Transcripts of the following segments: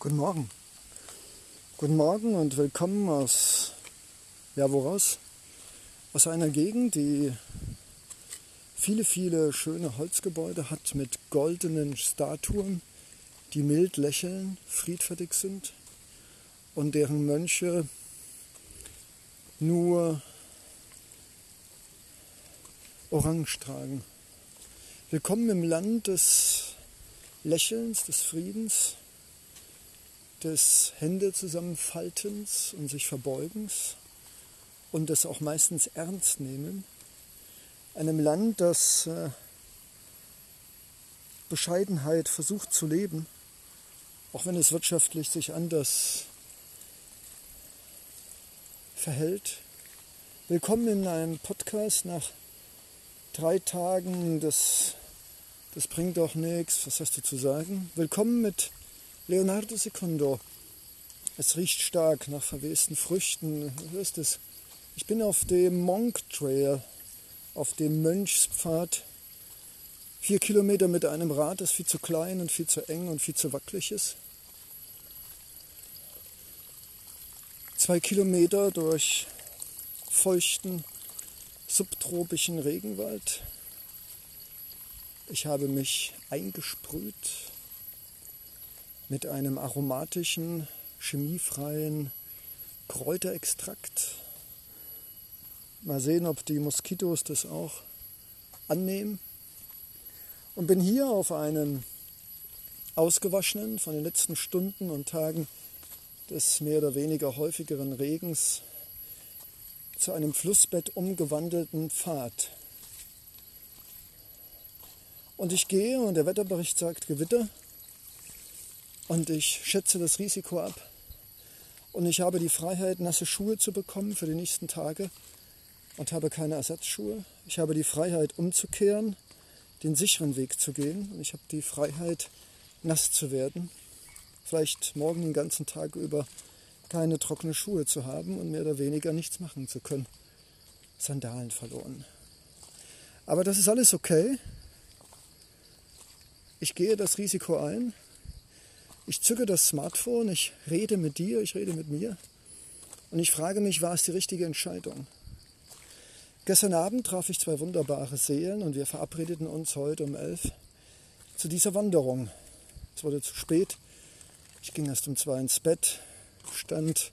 Guten Morgen. Guten Morgen und willkommen aus, ja woraus? Aus einer Gegend, die viele, viele schöne Holzgebäude hat mit goldenen Statuen, die mild lächeln, friedfertig sind und deren Mönche nur Orange tragen. Willkommen im Land des Lächelns, des Friedens des Hände zusammenfaltens und sich verbeugens und das auch meistens ernst nehmen. Einem Land, das äh, Bescheidenheit versucht zu leben, auch wenn es wirtschaftlich sich anders verhält. Willkommen in einem Podcast nach drei Tagen. Das, das bringt doch nichts. Was hast du zu sagen? Willkommen mit Leonardo Secondo. Es riecht stark nach verwesten Früchten. Du hörst es. Ich bin auf dem Monk Trail, auf dem Mönchspfad. Vier Kilometer mit einem Rad, das viel zu klein und viel zu eng und viel zu wackelig ist. Zwei Kilometer durch feuchten, subtropischen Regenwald. Ich habe mich eingesprüht mit einem aromatischen, chemiefreien Kräuterextrakt. Mal sehen, ob die Moskitos das auch annehmen. Und bin hier auf einem ausgewaschenen von den letzten Stunden und Tagen des mehr oder weniger häufigeren Regens zu einem Flussbett umgewandelten Pfad. Und ich gehe und der Wetterbericht sagt Gewitter. Und ich schätze das Risiko ab. Und ich habe die Freiheit, nasse Schuhe zu bekommen für die nächsten Tage und habe keine Ersatzschuhe. Ich habe die Freiheit, umzukehren, den sicheren Weg zu gehen. Und ich habe die Freiheit, nass zu werden. Vielleicht morgen den ganzen Tag über keine trockenen Schuhe zu haben und mehr oder weniger nichts machen zu können. Sandalen verloren. Aber das ist alles okay. Ich gehe das Risiko ein ich zücke das Smartphone, ich rede mit dir, ich rede mit mir und ich frage mich, war es die richtige Entscheidung? Gestern Abend traf ich zwei wunderbare Seelen und wir verabredeten uns heute um elf zu dieser Wanderung. Es wurde zu spät. Ich ging erst um zwei ins Bett, stand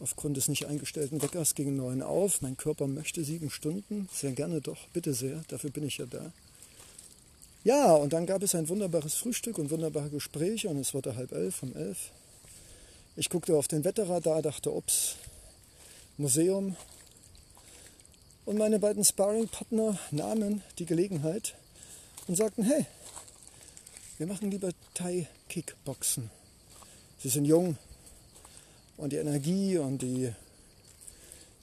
aufgrund des nicht eingestellten Weckers gegen neun auf. Mein Körper möchte sieben Stunden. Sehr gerne doch, bitte sehr, dafür bin ich ja da. Ja, und dann gab es ein wunderbares Frühstück und wunderbare Gespräche und es wurde halb elf, um elf. Ich guckte auf den Wetterradar, dachte, ups, Museum. Und meine beiden Sparringpartner nahmen die Gelegenheit und sagten, hey, wir machen lieber Thai-Kickboxen. Sie sind jung und die Energie und die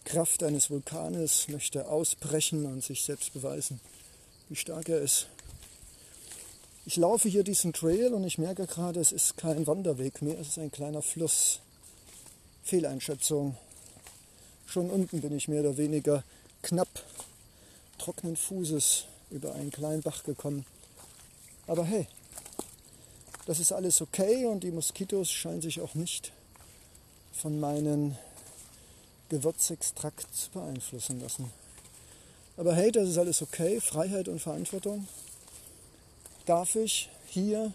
Kraft eines Vulkanes möchte ausbrechen und sich selbst beweisen, wie stark er ist. Ich laufe hier diesen Trail und ich merke gerade, es ist kein Wanderweg mehr, es ist ein kleiner Fluss. Fehleinschätzung. Schon unten bin ich mehr oder weniger knapp trockenen Fußes über einen kleinen Bach gekommen. Aber hey, das ist alles okay und die Moskitos scheinen sich auch nicht von meinen Gewürzextrakt beeinflussen lassen. Aber hey, das ist alles okay. Freiheit und Verantwortung darf ich hier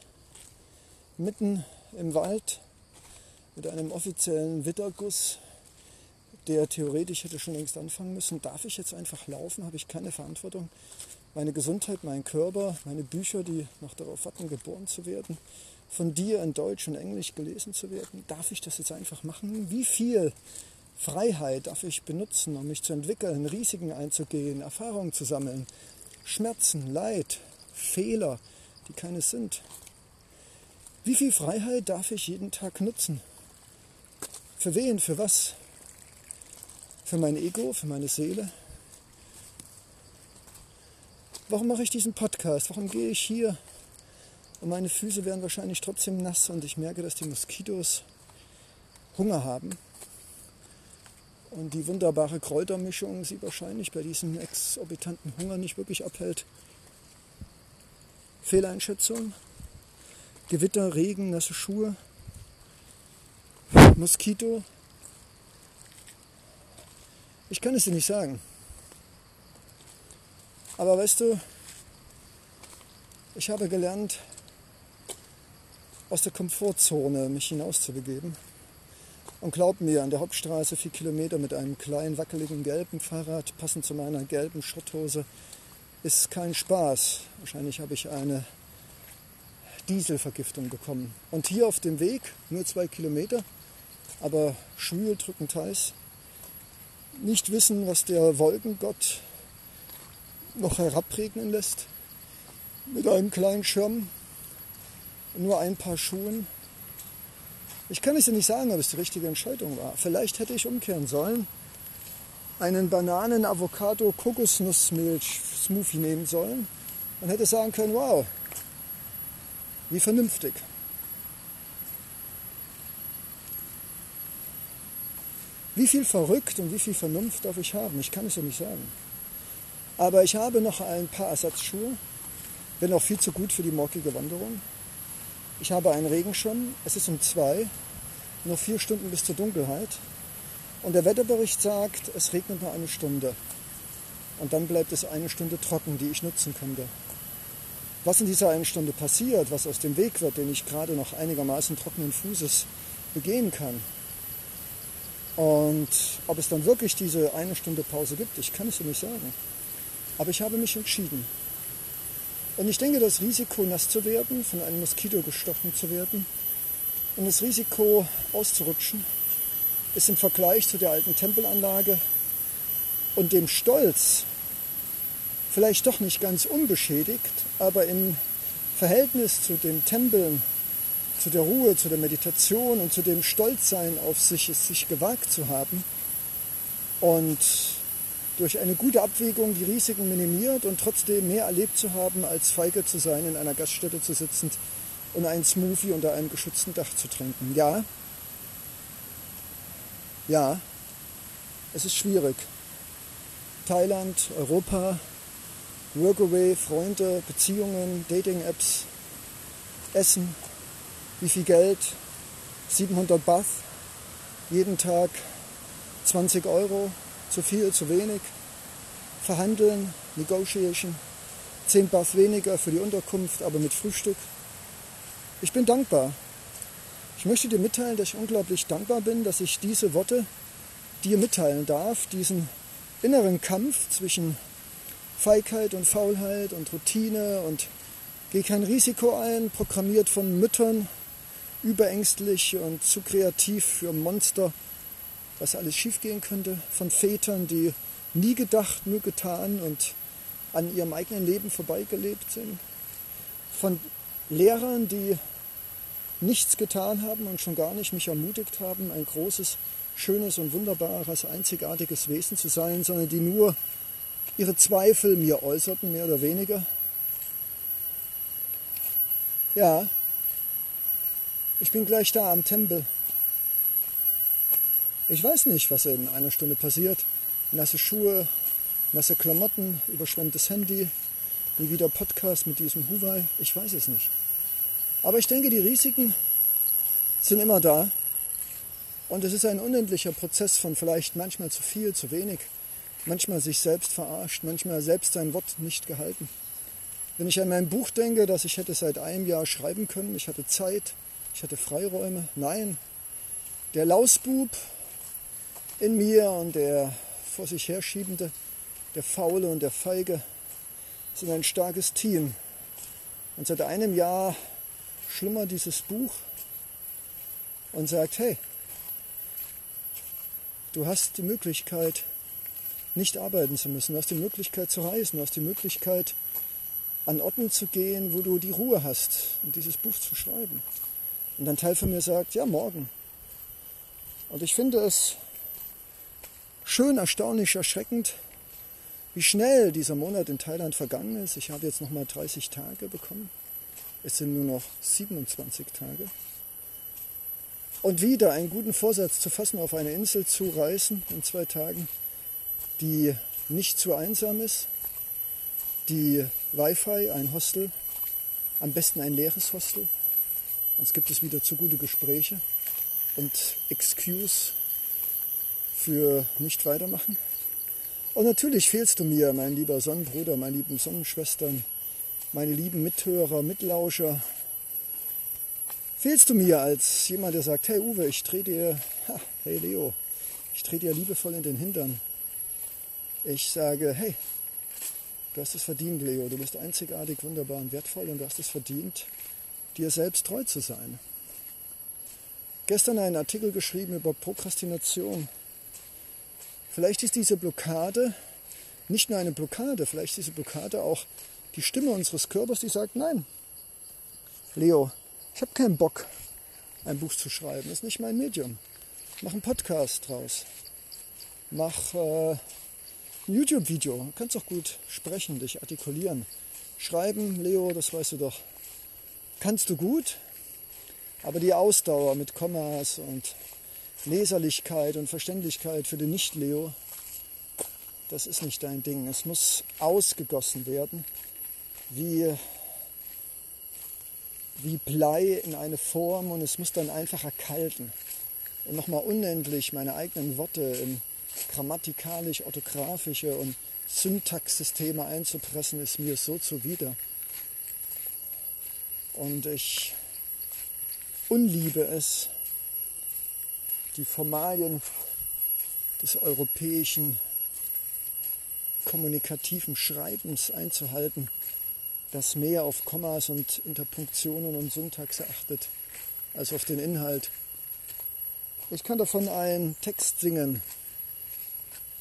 mitten im Wald mit einem offiziellen Witterguss, der theoretisch hätte schon längst anfangen müssen, darf ich jetzt einfach laufen? Habe ich keine Verantwortung? Meine Gesundheit, mein Körper, meine Bücher, die noch darauf warten, geboren zu werden, von dir in Deutsch und Englisch gelesen zu werden, darf ich das jetzt einfach machen? Wie viel Freiheit darf ich benutzen, um mich zu entwickeln, Risiken einzugehen, Erfahrungen zu sammeln, Schmerzen, Leid, Fehler, die keine sind. Wie viel Freiheit darf ich jeden Tag nutzen? Für wen? Für was? Für mein Ego? Für meine Seele? Warum mache ich diesen Podcast? Warum gehe ich hier? Und meine Füße werden wahrscheinlich trotzdem nass und ich merke, dass die Moskitos Hunger haben. Und die wunderbare Kräutermischung sie wahrscheinlich bei diesem exorbitanten Hunger nicht wirklich abhält. Fehleinschätzung, Gewitter, Regen, nasse Schuhe. Moskito. Ich kann es dir nicht sagen. Aber weißt du, ich habe gelernt, aus der Komfortzone mich hinauszubegeben. Und glaub mir, an der Hauptstraße vier Kilometer mit einem kleinen, wackeligen, gelben Fahrrad, passend zu meiner gelben Schotthose, ist kein Spaß. Wahrscheinlich habe ich eine Dieselvergiftung bekommen. Und hier auf dem Weg, nur zwei Kilometer, aber schwül, drückend heiß, nicht wissen, was der Wolkengott noch herabregnen lässt, mit einem kleinen Schirm, nur ein paar Schuhen, ich kann es dir nicht sagen, ob es die richtige Entscheidung war. Vielleicht hätte ich umkehren sollen, einen Bananen, Avocado, Kokosnussmilch Smoothie nehmen sollen und hätte sagen können, wow, wie vernünftig. Wie viel verrückt und wie viel Vernunft darf ich haben? Ich kann es ja nicht sagen. Aber ich habe noch ein paar Ersatzschuhe, wenn auch viel zu gut für die morgige Wanderung. Ich habe einen Regenschirm, es ist um zwei, nur vier Stunden bis zur Dunkelheit. Und der Wetterbericht sagt, es regnet nur eine Stunde. Und dann bleibt es eine Stunde trocken, die ich nutzen könnte. Was in dieser einen Stunde passiert, was aus dem Weg wird, den ich gerade noch einigermaßen trockenen Fußes begehen kann. Und ob es dann wirklich diese eine Stunde Pause gibt, ich kann es dir nicht sagen. Aber ich habe mich entschieden. Und ich denke, das Risiko, nass zu werden, von einem Moskito gestochen zu werden und das Risiko auszurutschen, ist im Vergleich zu der alten Tempelanlage und dem Stolz vielleicht doch nicht ganz unbeschädigt, aber im Verhältnis zu den Tempeln, zu der Ruhe, zu der Meditation und zu dem Stolzsein auf sich, es sich gewagt zu haben und durch eine gute Abwägung die Risiken minimiert und trotzdem mehr erlebt zu haben, als feige zu sein, in einer Gaststätte zu sitzen und einen Smoothie unter einem geschützten Dach zu trinken. Ja, ja, es ist schwierig. Thailand, Europa, Workaway, Freunde, Beziehungen, Dating-Apps, Essen, wie viel Geld, 700 Baht, jeden Tag 20 Euro, zu viel, zu wenig. Verhandeln, Negotiation, 10 Bath weniger für die Unterkunft, aber mit Frühstück. Ich bin dankbar. Ich möchte dir mitteilen, dass ich unglaublich dankbar bin, dass ich diese Worte dir mitteilen darf, diesen inneren Kampf zwischen Feigheit und Faulheit und Routine und gehe kein Risiko ein, programmiert von Müttern, überängstlich und zu kreativ für Monster was alles schiefgehen könnte, von Vätern, die nie gedacht, nur getan und an ihrem eigenen Leben vorbeigelebt sind, von Lehrern, die nichts getan haben und schon gar nicht mich ermutigt haben, ein großes, schönes und wunderbares, einzigartiges Wesen zu sein, sondern die nur ihre Zweifel mir äußerten, mehr oder weniger. Ja, ich bin gleich da am Tempel ich weiß nicht, was in einer Stunde passiert. Nasse Schuhe, nasse Klamotten, überschwemmtes Handy, nie wieder Podcast mit diesem Huawei. Ich weiß es nicht. Aber ich denke, die Risiken sind immer da. Und es ist ein unendlicher Prozess von vielleicht manchmal zu viel, zu wenig, manchmal sich selbst verarscht, manchmal selbst sein Wort nicht gehalten. Wenn ich an mein Buch denke, das ich hätte seit einem Jahr schreiben können, ich hatte Zeit, ich hatte Freiräume, nein, der Lausbub in mir und der vor sich herschiebende, der Faule und der Feige sind ein starkes Team. Und seit einem Jahr schlummert dieses Buch und sagt, hey, du hast die Möglichkeit, nicht arbeiten zu müssen. Du hast die Möglichkeit zu reisen. Du hast die Möglichkeit, an Orten zu gehen, wo du die Ruhe hast, um dieses Buch zu schreiben. Und ein Teil von mir sagt, ja, morgen. Und ich finde es schön, erstaunlich, erschreckend, wie schnell dieser Monat in Thailand vergangen ist. Ich habe jetzt nochmal 30 Tage bekommen. Es sind nur noch 27 Tage. Und wieder einen guten Vorsatz zu fassen, auf eine Insel zu reisen in zwei Tagen, die nicht zu einsam ist, die Wi-Fi, ein Hostel, am besten ein leeres Hostel, sonst gibt es wieder zu gute Gespräche und Excuse für nicht weitermachen. Und natürlich fehlst du mir, mein lieber Sonnenbruder, meine lieben Sonnenschwestern, meine lieben Mithörer, Mitlauscher. Fehlst du mir als jemand, der sagt, hey Uwe, ich drehe dir, ha, hey Leo, ich drehe dir liebevoll in den Hintern. Ich sage, hey, du hast es verdient, Leo, du bist einzigartig, wunderbar und wertvoll und du hast es verdient, dir selbst treu zu sein. Gestern einen Artikel geschrieben über Prokrastination. Vielleicht ist diese Blockade nicht nur eine Blockade, vielleicht ist diese Blockade auch die Stimme unseres Körpers, die sagt, nein, Leo, ich habe keinen Bock, ein Buch zu schreiben, das ist nicht mein Medium. Mach einen Podcast draus. Mach äh, ein YouTube-Video. Du kannst auch gut sprechen, dich artikulieren. Schreiben, Leo, das weißt du doch. Kannst du gut, aber die Ausdauer mit Kommas und Leserlichkeit und Verständlichkeit für den Nicht-Leo, das ist nicht dein Ding. Es muss ausgegossen werden, wie, wie Blei in eine Form und es muss dann einfach erkalten. Und nochmal unendlich meine eigenen Worte in grammatikalisch-orthografische und Syntaxsysteme einzupressen, ist mir so zuwider. Und ich unliebe es, die Formalien des europäischen kommunikativen Schreibens einzuhalten, das mehr auf Kommas und Interpunktionen und Syntaxe achtet, als auf den Inhalt. Ich kann davon einen Text singen,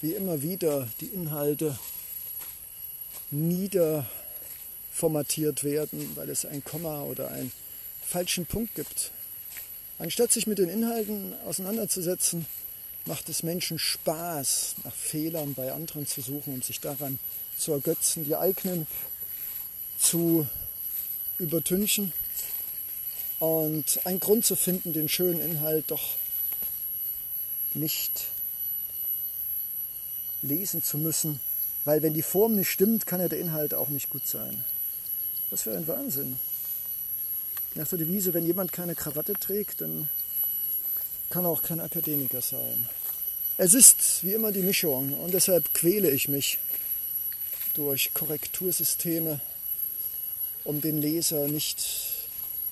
wie immer wieder die Inhalte niederformatiert werden, weil es ein Komma oder einen falschen Punkt gibt. Anstatt sich mit den Inhalten auseinanderzusetzen, macht es Menschen Spaß, nach Fehlern bei anderen zu suchen, um sich daran zu ergötzen, die eigenen zu übertünchen und einen Grund zu finden, den schönen Inhalt doch nicht lesen zu müssen, weil wenn die Form nicht stimmt, kann ja der Inhalt auch nicht gut sein. Was für ein Wahnsinn. Nach der Devise, wenn jemand keine Krawatte trägt, dann kann auch kein Akademiker sein. Es ist wie immer die Mischung und deshalb quäle ich mich durch Korrektursysteme, um den Leser nicht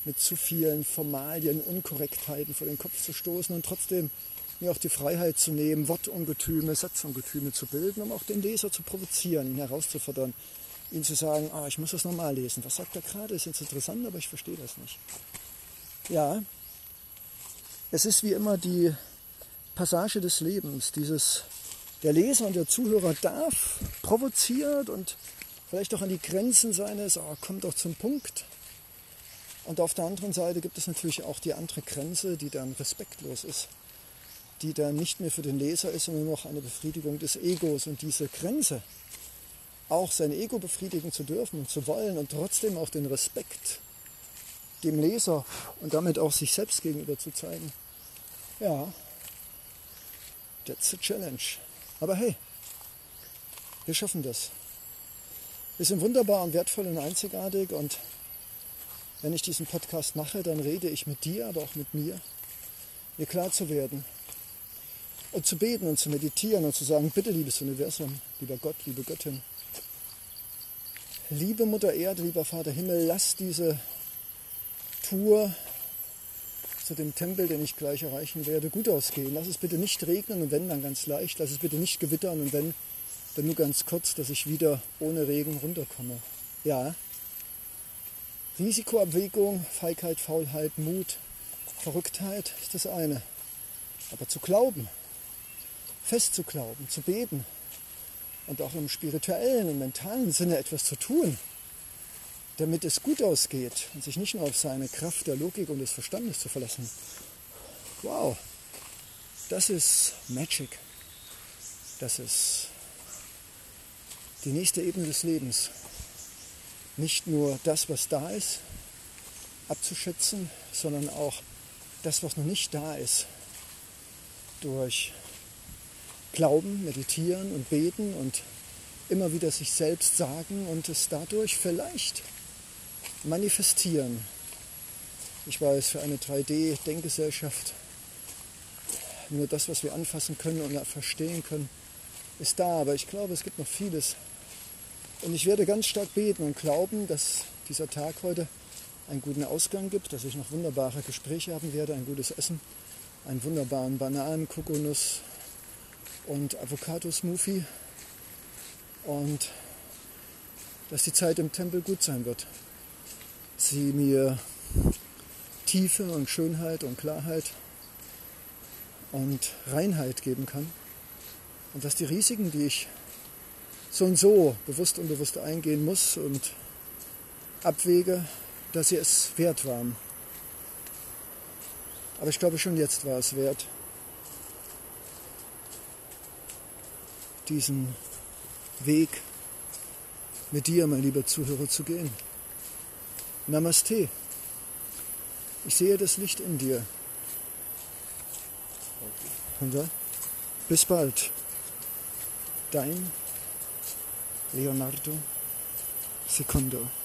mit zu vielen Formalien, Unkorrektheiten vor den Kopf zu stoßen und trotzdem mir auch die Freiheit zu nehmen, Wortungetüme, Satzungetüme zu bilden, um auch den Leser zu provozieren, ihn herauszufordern, ihn zu sagen, ah, ich muss das nochmal lesen. Was sagt er gerade? Ist jetzt interessant, aber ich verstehe das nicht. Ja, es ist wie immer die Passage des Lebens, dieses der Leser und der Zuhörer darf provoziert und vielleicht auch an die Grenzen seines, oh, kommt doch zum Punkt. Und auf der anderen Seite gibt es natürlich auch die andere Grenze, die dann respektlos ist, die dann nicht mehr für den Leser ist, sondern nur noch eine Befriedigung des Egos. Und diese Grenze, auch sein Ego befriedigen zu dürfen und zu wollen und trotzdem auch den Respekt dem Leser und damit auch sich selbst gegenüber zu zeigen. Ja, that's a challenge. Aber hey, wir schaffen das. Wir sind wunderbar und wertvoll und einzigartig und wenn ich diesen Podcast mache, dann rede ich mit dir, aber auch mit mir, mir klar zu werden und zu beten und zu meditieren und zu sagen, bitte liebes Universum, lieber Gott, liebe Göttin, liebe Mutter Erde, lieber Vater Himmel, lass diese Tour zu dem Tempel, den ich gleich erreichen werde, gut ausgehen. Lass es bitte nicht regnen und wenn, dann ganz leicht. Lass es bitte nicht gewittern und wenn, dann nur ganz kurz, dass ich wieder ohne Regen runterkomme. Ja. Risikoabwägung, Feigheit, Faulheit, Mut, Verrücktheit ist das eine. Aber zu glauben, fest zu glauben, zu beten, und auch im spirituellen und mentalen Sinne etwas zu tun, damit es gut ausgeht und sich nicht nur auf seine Kraft der Logik und des Verstandes zu verlassen. Wow, das ist Magic. Das ist die nächste Ebene des Lebens. Nicht nur das, was da ist, abzuschätzen, sondern auch das, was noch nicht da ist, durch Glauben, meditieren und beten und immer wieder sich selbst sagen und es dadurch vielleicht manifestieren. Ich weiß, für eine 3D-Denkgesellschaft nur das, was wir anfassen können und verstehen können, ist da. Aber ich glaube, es gibt noch vieles. Und ich werde ganz stark beten und glauben, dass dieser Tag heute einen guten Ausgang gibt, dass ich noch wunderbare Gespräche haben werde, ein gutes Essen, einen wunderbaren Bananen, Kokonuss und Avocado-Smoothie und dass die Zeit im Tempel gut sein wird. Sie mir Tiefe und Schönheit und Klarheit und Reinheit geben kann. Und dass die Risiken, die ich so und so bewusst und unbewusst eingehen muss und abwege, dass sie es wert waren. Aber ich glaube, schon jetzt war es wert, diesen Weg mit dir, mein lieber Zuhörer, zu gehen. Namaste. Ich sehe das Licht in dir. Und bis bald. Dein Leonardo Secondo.